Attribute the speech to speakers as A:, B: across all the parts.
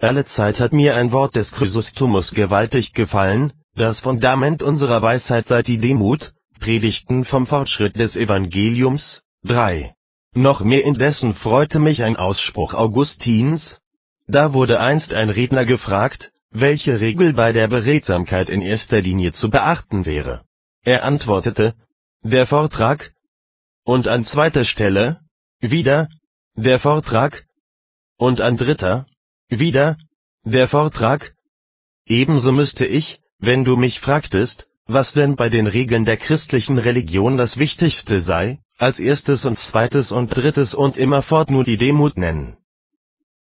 A: Allezeit hat mir ein Wort des Chrysostomus gewaltig gefallen, das Fundament unserer Weisheit sei die Demut, Predigten vom Fortschritt des Evangeliums, 3. Noch mehr indessen freute mich ein Ausspruch Augustins. Da wurde einst ein Redner gefragt, welche Regel bei der Beredsamkeit in erster Linie zu beachten wäre. Er antwortete, der Vortrag, und an zweiter Stelle, wieder, der Vortrag, und an dritter, wieder, der Vortrag. Ebenso müsste ich, wenn du mich fragtest, was denn bei den Regeln der christlichen Religion das Wichtigste sei, als erstes und zweites und drittes und immerfort nur die Demut nennen.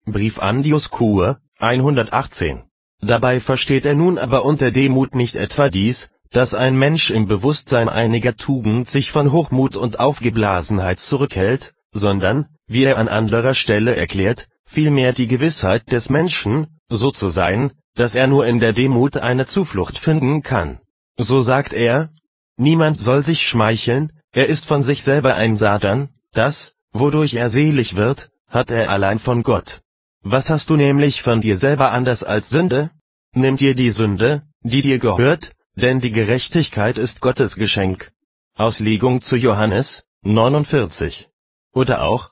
A: Brief an Dioskur, 118. Dabei versteht er nun aber unter Demut nicht etwa dies, dass ein Mensch im Bewusstsein einiger Tugend sich von Hochmut und Aufgeblasenheit zurückhält, sondern, wie er an anderer Stelle erklärt, vielmehr die Gewissheit des Menschen, so zu sein, dass er nur in der Demut eine Zuflucht finden kann. So sagt er, niemand soll sich schmeicheln, er ist von sich selber ein Satan, das, wodurch er selig wird, hat er allein von Gott. Was hast du nämlich von dir selber anders als Sünde? Nimm dir die Sünde, die dir gehört, denn die Gerechtigkeit ist Gottes Geschenk. Auslegung zu Johannes 49. Oder auch,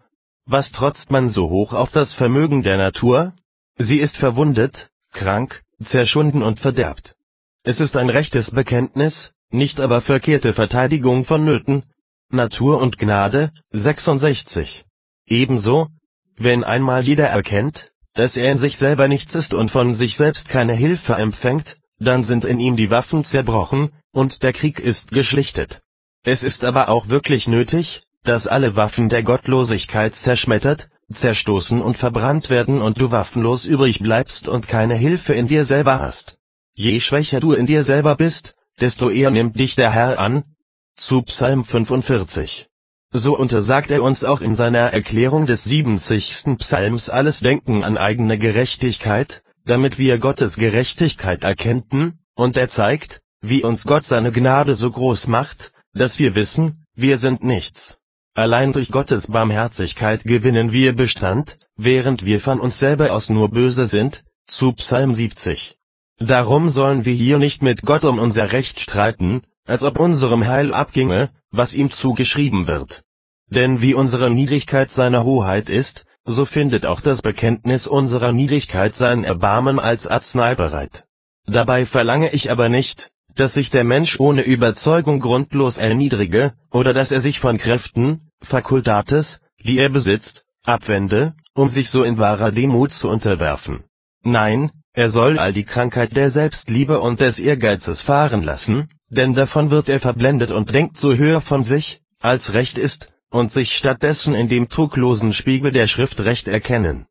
A: was trotzt man so hoch auf das Vermögen der Natur? Sie ist verwundet, krank, zerschunden und verderbt. Es ist ein rechtes Bekenntnis, nicht aber verkehrte Verteidigung vonnöten. Natur und Gnade, 66. Ebenso, wenn einmal jeder erkennt, dass er in sich selber nichts ist und von sich selbst keine Hilfe empfängt, dann sind in ihm die Waffen zerbrochen, und der Krieg ist geschlichtet. Es ist aber auch wirklich nötig, dass alle Waffen der Gottlosigkeit zerschmettert, zerstoßen und verbrannt werden und du waffenlos übrig bleibst und keine Hilfe in dir selber hast. Je schwächer du in dir selber bist, desto eher nimmt dich der Herr an. Zu Psalm 45. So untersagt er uns auch in seiner Erklärung des 70. Psalms alles Denken an eigene Gerechtigkeit, damit wir Gottes Gerechtigkeit erkennten, und er zeigt, wie uns Gott seine Gnade so groß macht, dass wir wissen, wir sind nichts. Allein durch Gottes Barmherzigkeit gewinnen wir Bestand, während wir von uns selber aus nur böse sind. Zu Psalm 70. Darum sollen wir hier nicht mit Gott um unser Recht streiten, als ob unserem Heil abginge, was ihm zugeschrieben wird. Denn wie unsere Niedrigkeit seine Hoheit ist, so findet auch das Bekenntnis unserer Niedrigkeit sein Erbarmen als Arznei bereit. Dabei verlange ich aber nicht, dass sich der Mensch ohne Überzeugung grundlos erniedrige, oder dass er sich von Kräften, Facultates, die er besitzt, abwende, um sich so in wahrer Demut zu unterwerfen. Nein, er soll all die Krankheit der Selbstliebe und des Ehrgeizes fahren lassen, denn davon wird er verblendet und denkt so höher von sich, als recht ist, und sich stattdessen in dem truglosen Spiegel der Schrift recht erkennen